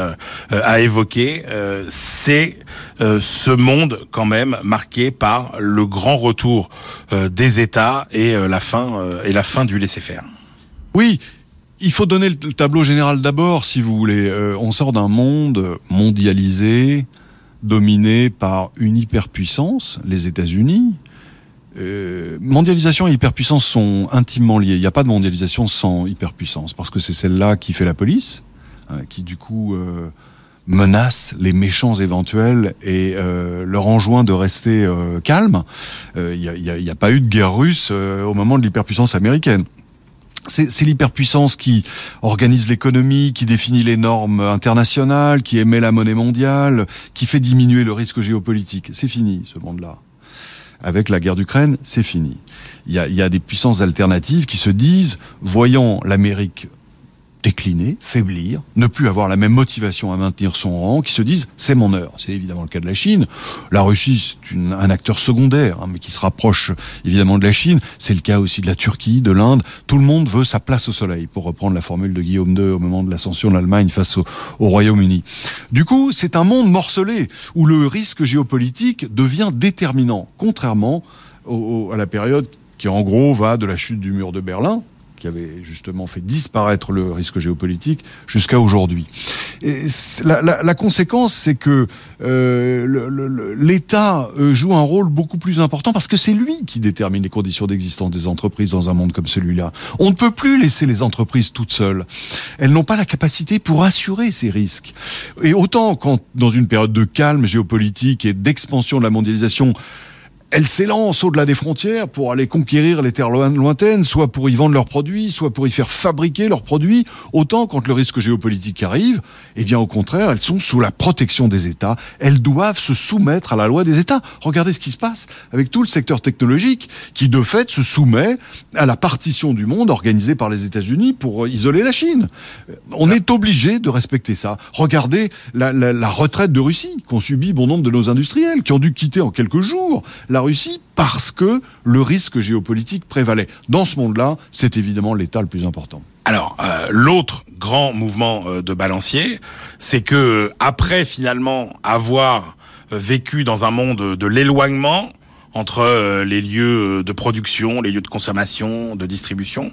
à évoquer, c'est ce monde quand même marqué par le grand retour des États et euh, la fin euh, et la fin du laisser-faire. Oui, il faut donner le tableau général d'abord, si vous voulez. Euh, on sort d'un monde mondialisé, dominé par une hyperpuissance, les États-Unis. mondialisation et hyperpuissance sont intimement liées. Il n'y a pas de mondialisation sans hyperpuissance, parce que c'est celle-là qui fait la police, hein, qui du coup menace les méchants éventuels et euh, leur enjoint de rester euh, calme. Il euh, n'y a, a, pas eu de guerre russe au moment de l'hyperpuissance américaine. C'est l'hyperpuissance qui organise l'économie, qui définit les normes internationales, qui émet la monnaie mondiale, qui fait diminuer le risque géopolitique. C'est fini, ce monde-là. Avec la guerre d'Ukraine, c'est fini. Il y, a, des puissances alternatives qui se disent, voyant l'Amérique décliner, faiblir, ne plus avoir la même motivation à maintenir son rang, qui se disent c'est mon heure. C'est évidemment le cas de la Chine. La Russie, c'est un acteur secondaire, hein, mais qui se rapproche évidemment de la Chine. C'est le cas aussi de la Turquie, de l'Inde. Tout le monde veut sa place au soleil, pour reprendre la formule de Guillaume II au moment de l'ascension de l'Allemagne face au, Royaume-Uni. Du coup, c'est un monde morcelé, où le risque géopolitique devient déterminant, contrairement à la période qui en gros va de la chute du mur de Berlin, qui avait justement fait disparaître le risque géopolitique jusqu'à aujourd'hui. La, la, la, conséquence, c'est que euh, l'État euh, joue un rôle beaucoup plus important parce que c'est lui qui détermine les conditions d'existence des entreprises dans un monde comme celui-là. On ne peut plus laisser les entreprises toutes seules. Elles n'ont pas la capacité pour assurer ces risques. Et autant quand, dans une période de calme géopolitique et d'expansion de la mondialisation, elles s'élancent au-delà des frontières pour aller conquérir les terres lointaines, soit pour y vendre leurs produits, soit pour y faire fabriquer leurs produits. Autant quand le risque géopolitique arrive, eh bien au contraire, elles sont sous la protection des États. Elles doivent se soumettre à la loi des États. Regardez ce qui se passe avec tout le secteur technologique qui de fait se soumet à la partition du monde organisée par les États-Unis pour isoler la Chine. On est obligé de respecter ça. Regardez la, retraite de Russie qu'ont subi bon nombre de nos industriels, qui ont dû quitter en quelques jours Russie parce que le risque géopolitique prévalait. Dans ce monde-là, c'est évidemment l'État le plus important. Alors, euh, l'autre grand mouvement euh, de balancier, c'est que après finalement avoir euh, vécu dans un monde de l'éloignement entre les lieux de production, les lieux de consommation, de distribution,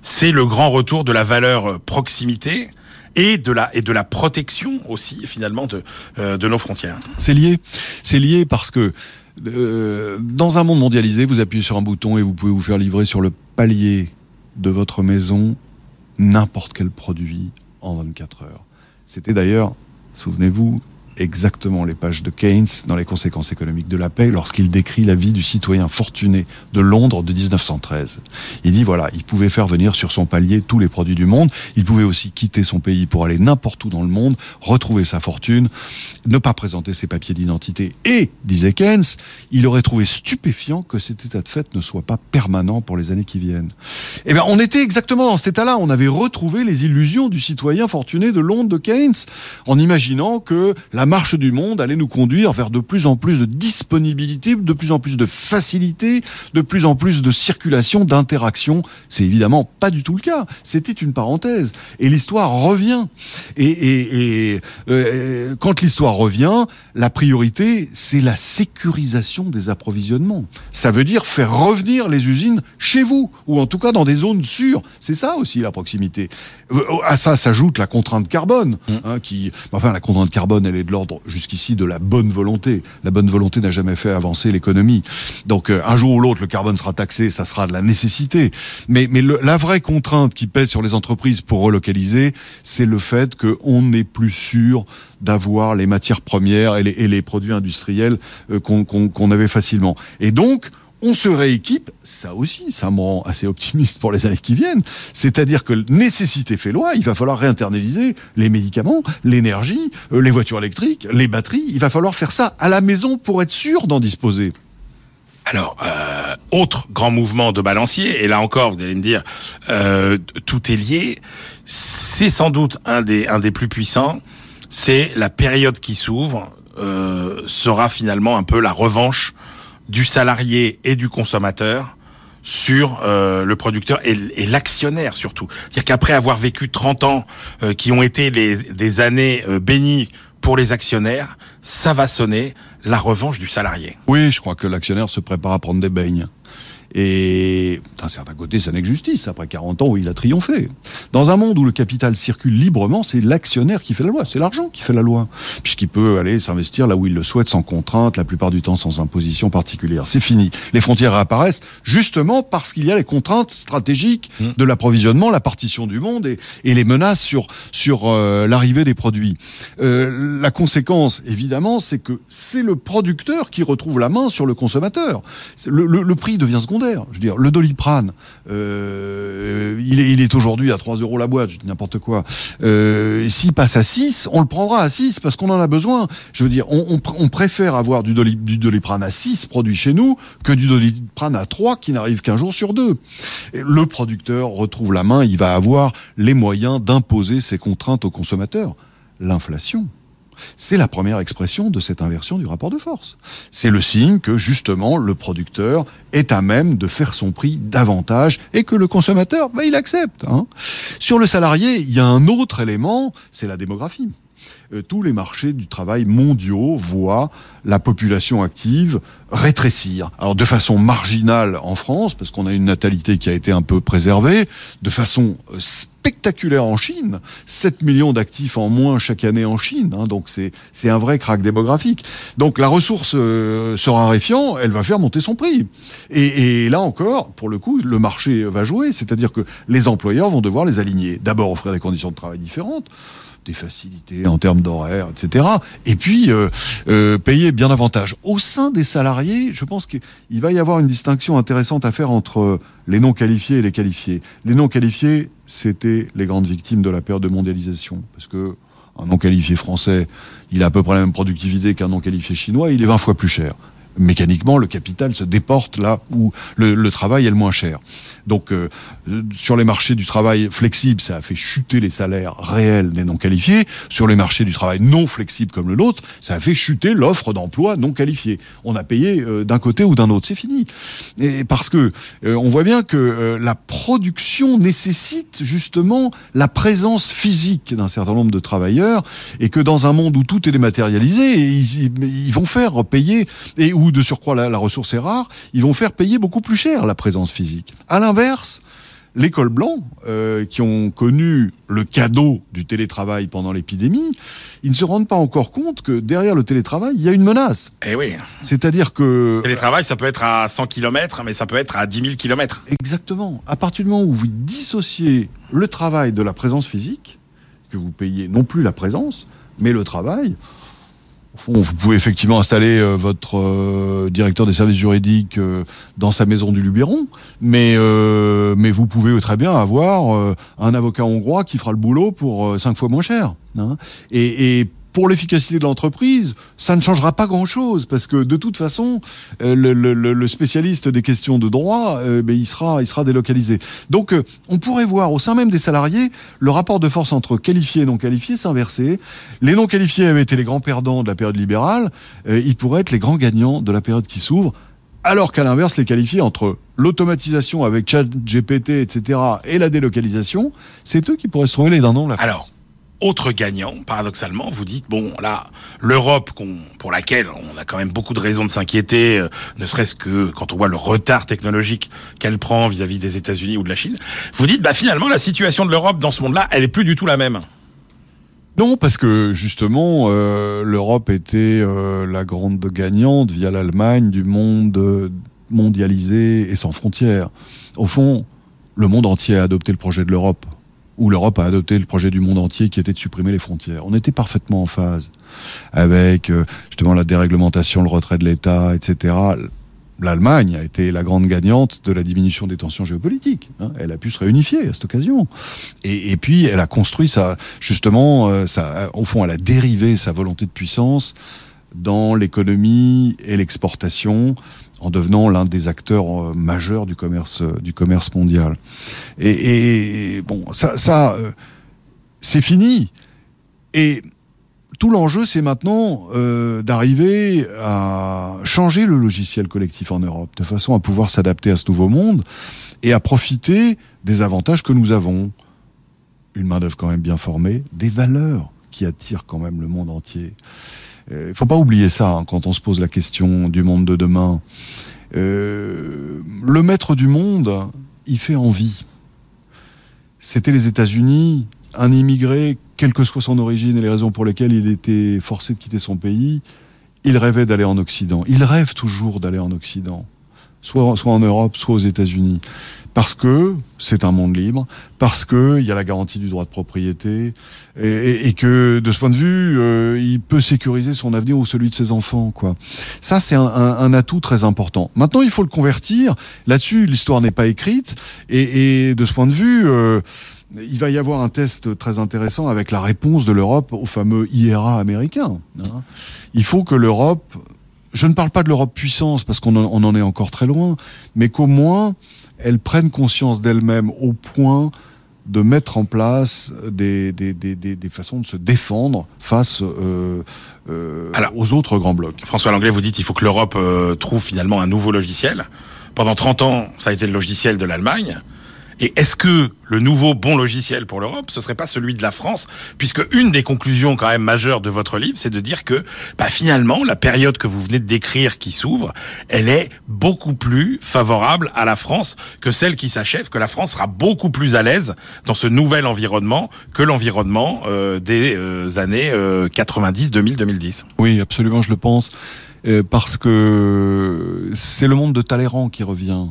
c'est le grand retour de la valeur proximité et de la et de la protection aussi finalement de de nos frontières. C'est lié, c'est lié parce que dans un monde mondialisé, vous appuyez sur un bouton et vous pouvez vous faire livrer sur le palier de votre maison n'importe quel produit en 24 heures. C'était d'ailleurs, souvenez-vous, exactement les pages de Keynes dans les conséquences économiques de la paix lorsqu'il décrit la vie du citoyen fortuné de Londres de 1913. Il dit voilà, il pouvait faire venir sur son palier tous les produits du monde, il pouvait aussi quitter son pays pour aller n'importe où dans le monde, retrouver sa fortune, ne pas présenter ses papiers d'identité et, disait Keynes, il aurait trouvé stupéfiant que cet état de fait ne soit pas permanent pour les années qui viennent. Eh bien, on était exactement dans cet état-là, on avait retrouvé les illusions du citoyen fortuné de Londres de Keynes en imaginant que la marche du monde allait nous conduire vers de plus en plus de disponibilité, de plus en plus de facilité, de plus en plus de circulation, d'interaction. C'est évidemment pas du tout le cas. C'était une parenthèse. Et l'histoire revient. Et, euh, quand l'histoire revient, la priorité, c'est la sécurisation des approvisionnements. Ça veut dire faire revenir les usines chez vous, ou en tout cas dans des zones sûres. C'est ça aussi la proximité. Euh, à ça s'ajoute la contrainte carbone, mmh. hein, qui, enfin la contrainte carbone, elle est de l'ordre jusqu'ici de la bonne volonté. La bonne volonté n'a jamais fait avancer l'économie. Donc euh, un jour ou l'autre, le carbone sera taxé, ça sera de la nécessité. Mais, mais la vraie contrainte qui pèse sur les entreprises pour relocaliser, c'est le fait qu'on n'est plus sûr d'avoir les matières premières et les, produits industriels euh, qu'on avait facilement. Et donc, on se rééquipe, ça aussi, ça me rend assez optimiste pour les années qui viennent. C'est-à-dire que nécessité fait loi, il va falloir réinternaliser les médicaments, l'énergie, euh, les voitures électriques, les batteries. Il va falloir faire ça à la maison pour être sûr d'en disposer. Alors, euh, autre grand mouvement de balancier, et là encore, vous allez me dire, euh, tout est lié. C'est sans doute un des, un des plus puissants. C'est la période qui s'ouvre, sera finalement un peu la revanche du salarié et du consommateur sur euh, le producteur et, l'actionnaire surtout. C'est-à-dire qu'après avoir vécu 30 ans euh, qui ont été des années euh, bénies pour les actionnaires, ça va sonner la revanche du salarié. Oui, je crois que l'actionnaire se prépare à prendre des beignes. Et d'un certain côté, ça n'est que justice, après 40 ans où il a triomphé. Dans un monde où le capital circule librement, c'est l'actionnaire qui fait la loi, c'est l'argent qui fait la loi, puisqu'il peut aller s'investir là où il le souhaite sans contrainte, la plupart du temps sans imposition particulière. C'est fini. Les frontières apparaissent justement parce qu'il y a les contraintes stratégiques mmh. de l'approvisionnement, la partition du monde et, et les menaces sur, sur euh, l'arrivée des produits. Euh, la conséquence, évidemment, c'est que c'est le producteur qui retrouve la main sur le consommateur. Le, le, le prix devient Je veux dire, le doliprane, euh, il est, aujourd'hui à 3 euros la boîte, je dis n'importe quoi. Euh, S'il passe à 6, on le prendra à 6 parce qu'on en a besoin. Je veux dire, on, préfère avoir du, du, doliprane à 6 produit chez nous que du doliprane à 3 qui n'arrive qu'un jour sur deux. le producteur retrouve la main, il va avoir les moyens d'imposer ses contraintes aux consommateurs. L'inflation c'est la première expression de cette inversion du rapport de force. C'est le signe que justement le producteur est à même de faire son prix davantage et que le consommateur, bah, il accepte. Hein. Sur le salarié, il y a un autre élément, c'est la démographie. Euh, tous les marchés du travail mondiaux voient la population active rétrécir. Alors de façon marginale en France, parce qu'on a une natalité qui a été un peu préservée, de façon euh, spectaculaire en Chine, 7 millions d'actifs en moins chaque année en Chine, hein, donc c'est un vrai crack démographique. Donc la ressource euh, se raréfiant, elle va faire monter son prix. Et, et là encore, pour le coup, le marché va jouer, c'est-à-dire que les employeurs vont devoir les aligner. D'abord offrir des conditions de travail différentes, des facilités en termes d'horaire, etc. Et puis euh, euh, payer bien davantage. Au sein des salariés, je pense qu'il va y avoir une distinction intéressante à faire entre les non qualifiés et les qualifiés. Les non qualifiés, c'était les grandes victimes de la période de mondialisation, parce que un non qualifié français, il a à peu près la même productivité qu'un non qualifié chinois, il est 20 fois plus cher mécaniquement, le capital se déporte là où le, travail est le moins cher. Donc, euh, sur les marchés du travail flexible, ça a fait chuter les salaires réels des non qualifiés. Sur les marchés du travail non flexible comme le nôtre, ça a fait chuter l'offre d'emploi non qualifié. On a payé euh, d'un côté ou d'un autre, c'est fini. Et parce que euh, on voit bien que la production nécessite justement la présence physique d'un certain nombre de travailleurs et que dans un monde où tout est dématérialisé, ils, ils vont faire payer et où de surcroît la, ressource est rare, ils vont faire payer beaucoup plus cher la présence physique. À l'inverse, les cols blancs, euh, qui ont connu le cadeau du télétravail pendant l'épidémie, ils ne se rendent pas encore compte que derrière le télétravail, il y a une menace. Eh oui. C'est-à-dire que... Le télétravail, ça peut être à 100 km, mais ça peut être à 10 000 km. Exactement. À partir du moment où vous dissociez le travail de la présence physique, que vous payez non plus la présence, mais le travail, vous pouvez effectivement installer euh, votre euh, directeur des services juridiques euh, dans sa maison du Luberon, mais mais vous pouvez très bien avoir un avocat hongrois qui fera le boulot pour cinq fois moins cher. Hein. Pour l'efficacité de l'entreprise, ça ne changera pas grand-chose parce que de toute façon, euh, le, spécialiste des questions de droit, euh, ben, il sera, il sera délocalisé. Donc, euh, on pourrait voir au sein même des salariés le rapport de force entre qualifiés et non qualifiés s'inverser. Les non qualifiés avaient été les grands perdants de la période libérale, ils pourraient être les grands gagnants de la période qui s'ouvre. Alors qu'à l'inverse, les qualifiés entre l'automatisation avec chat GPT, etc., et la délocalisation, c'est eux qui pourraient se trouver les dindons la autre gagnant, paradoxalement, vous dites bon là l'Europe pour laquelle on a quand même beaucoup de raisons de s'inquiéter, euh, ne serait-ce que quand on voit le retard technologique qu'elle prend vis-à-vis des États-Unis ou de la Chine, vous dites bah finalement la situation de l'Europe dans ce monde-là, elle est plus du tout la même. Non, parce que justement, euh, l'Europe était euh, la grande gagnante via l'Allemagne du monde mondialisé et sans frontières. Au fond, le monde entier a adopté le projet de l'Europe où l'Europe a adopté le projet du monde entier qui était de supprimer les frontières. On était parfaitement en phase avec euh, justement la déréglementation, le retrait de l'État, etc. L'Allemagne a été la grande gagnante de la diminution des tensions géopolitiques. Hein. Elle a pu se réunifier à cette occasion. Et, puis, elle a construit sa, justement, euh, au fond, elle a dérivé sa volonté de puissance dans l'économie et l'exportation en devenant l'un des acteurs euh, majeurs du commerce euh, du commerce mondial. Et, bon, ça, ça euh, c'est fini. Et tout l'enjeu, c'est maintenant d'arriver à changer le logiciel collectif en Europe, de façon à pouvoir s'adapter à ce nouveau monde et à profiter des avantages que nous avons. Une main-d'œuvre quand même bien formée, des valeurs qui attirent quand même le monde entier. Il euh, faut pas oublier ça hein, quand on se pose la question du monde de demain. Euh, le maître du monde, il fait envie. C'était les États-Unis, un immigré, quelle que soit son origine et les raisons pour lesquelles il était forcé de quitter son pays, il rêvait d'aller en Occident. Il rêve toujours d'aller en Occident, soit, soit en Europe, soit aux États-Unis parce que c'est un monde libre, parce que il y a la garantie du droit de propriété, et, que de ce point de vue, euh, il peut sécuriser son avenir ou celui de ses enfants. Quoi. Ça, c'est un, atout très important. Maintenant, il faut le convertir. Là-dessus, l'histoire n'est pas écrite, et, de ce point de vue. Euh, il va y avoir un test très intéressant avec la réponse de l'Europe au fameux IRA américain. Hein. Il faut que l'Europe, je ne parle pas de l'Europe puissance parce qu'on en, en, est encore très loin, mais qu'au moins elles prennent conscience d'elles-mêmes au point de mettre en place des, des, des, des, façons de se défendre face euh, euh, aux autres grands blocs. François Langlais, vous dites qu'il faut que l'Europe euh, trouve finalement un nouveau logiciel. Pendant 30 ans, ça a été le logiciel de l'Allemagne. Et est-ce que le nouveau bon logiciel pour l'Europe, ce serait pas celui de la France? Puisque une des conclusions quand même majeures de votre livre, c'est de dire que bah, finalement, la période que vous venez de décrire qui s'ouvre, elle est beaucoup plus favorable à la France que celle qui s'achève, que la France sera beaucoup plus à l'aise dans ce nouvel environnement que l'environnement euh, des euh, années 90, 2000, 2010. Oui, absolument, je le pense. Euh, parce que c'est le monde de Talleyrand qui revient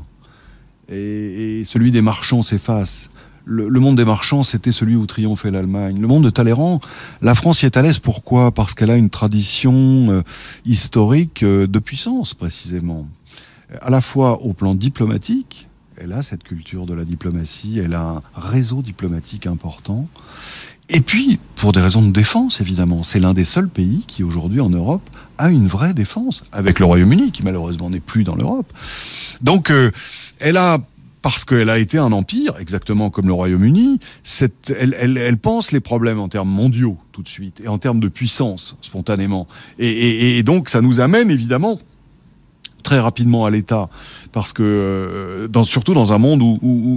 et, celui des marchands s'efface. Le, monde des marchands, c'était celui où triomphait l'Allemagne. Le monde de Talleyrand, la France y est à l'aise. Pourquoi? Parce qu'elle a une tradition euh, historique euh, de puissance, précisément. À la fois au plan diplomatique, elle a cette culture de la diplomatie, elle a un réseau diplomatique important. Et puis, pour des raisons de défense, évidemment, c'est l'un des seuls pays qui, aujourd'hui, en Europe, a une vraie défense, avec le Royaume-Uni, qui malheureusement n'est plus dans l'Europe. Donc, euh, elle a parce qu'elle a été un empire, exactement comme le Royaume-Uni, elle, pense les problèmes en termes mondiaux tout de suite et en termes de puissance spontanément. Et, donc ça nous amène évidemment très rapidement à l'État, parce que euh, surtout dans un monde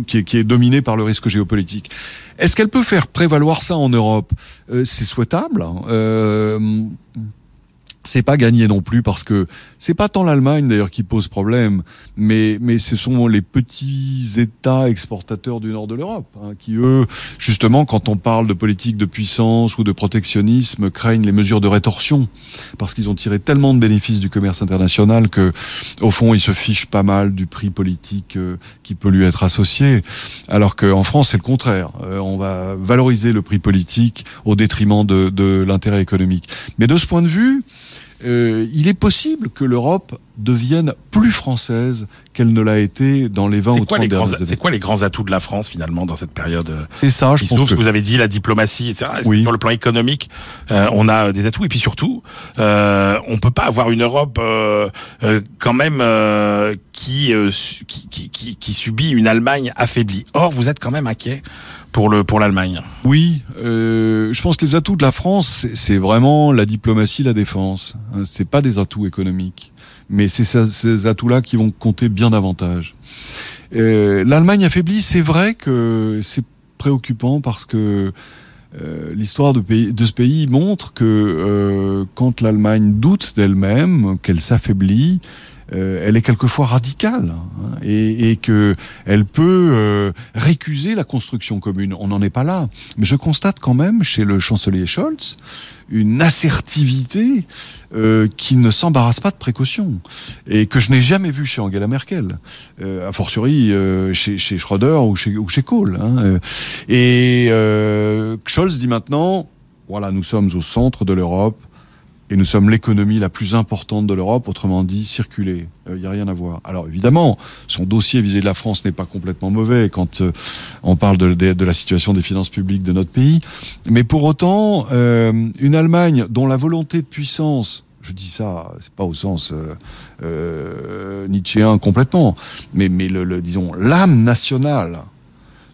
qui, est, dominé par le risque géopolitique. Est-ce qu'elle peut faire prévaloir ça en Europe? Euh, C'est souhaitable. Hein. Euh, c'est pas gagné non plus parce que c'est pas tant l'Allemagne d'ailleurs qui pose problème, mais mais ce sont les petits États exportateurs du nord de l'Europe hein, qui eux justement quand on parle de politique de puissance ou de protectionnisme craignent les mesures de rétorsion parce qu'ils ont tiré tellement de bénéfices du commerce international que au fond ils se fichent pas mal du prix politique euh, qui peut lui être associé, alors qu'en France c'est le contraire. Euh, on va valoriser le prix politique au détriment de, de l'intérêt économique. Mais de ce point de vue euh, il est possible que l'Europe devienne plus française qu'elle ne l'a été dans les 20 ou 30 dernières années. C'est quoi les grands atouts de la France finalement dans cette période euh, C'est ça, je pense que... vous avez dit la diplomatie, etc. Oui. Sur le plan économique, euh, on a des atouts et puis surtout, euh, on peut pas avoir une Europe euh, quand même qui, qui, qui, qui subit une Allemagne affaiblie. Or, vous êtes quand même inquiet pour le pour l'Allemagne. Oui, euh, je pense que les atouts de la France, c'est vraiment la diplomatie, la défense. Hein, c'est pas des atouts économiques, mais c'est ces atouts-là qui vont compter bien davantage. Euh, L'Allemagne affaiblie, c'est vrai que c'est préoccupant parce que euh, l'histoire de, de, ce pays montre que quand l'Allemagne doute d'elle-même, qu'elle s'affaiblit, euh, elle est quelquefois radicale hein, et, et que elle peut euh, récuser la construction commune. On n'en est pas là, mais je constate quand même chez le chancelier Scholz une assertivité euh, qui ne s'embarrasse pas de précautions et que je n'ai jamais vu chez Angela Merkel, euh, a fortiori euh, chez, chez Schröder ou chez, ou chez Kohl. Hein, euh. et euh, Scholz dit maintenant, voilà, nous sommes au centre de l'Europe, et nous sommes l'économie la plus importante de l'Europe, autrement dit, circuler. Il euh, n'y a rien à voir. Alors évidemment, son dossier visé de la France n'est pas complètement mauvais quand euh, on parle de, la situation des finances publiques de notre pays, mais pour autant, euh, une Allemagne dont la volonté de puissance je dis ça, c'est pas au sens euh, nietzschéen complètement, mais, mais le, le disons l'âme nationale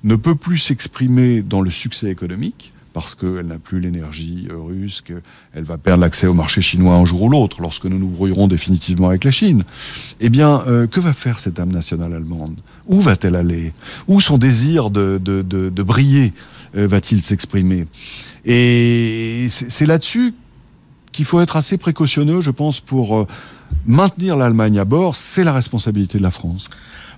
ne peut plus s'exprimer dans le succès économique parce qu'elle n'a plus l'énergie euh, russe, qu'elle va perdre l'accès au marché chinois un jour ou l'autre, lorsque nous nous brouillerons définitivement avec la Chine, eh bien, euh, que va faire cette âme nationale allemande? Où va-t-elle aller? Où son désir de, briller euh, va-t-il s'exprimer? Et c'est là-dessus qu'il faut être assez précautionneux, je pense, pour maintenir l'Allemagne à bord. C'est la responsabilité de la France.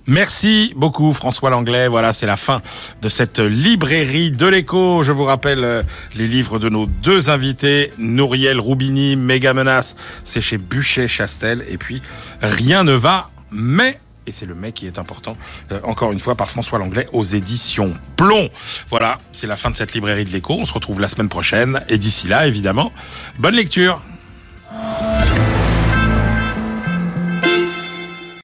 Merci beaucoup François Langlais. Voilà, c'est la fin de cette librairie de l'écho. Je vous rappelle euh, les livres de nos deux invités, Nouriel Roubini, Méga Menace, c'est chez Buchet-Chastel. Et puis, Rien ne va, mais et c'est le mec qui est important, euh, encore une fois par François Langlais aux éditions Plomb. Voilà, c'est la fin de cette librairie de l'écho. On se retrouve la semaine prochaine et d'ici là, évidemment, bonne lecture.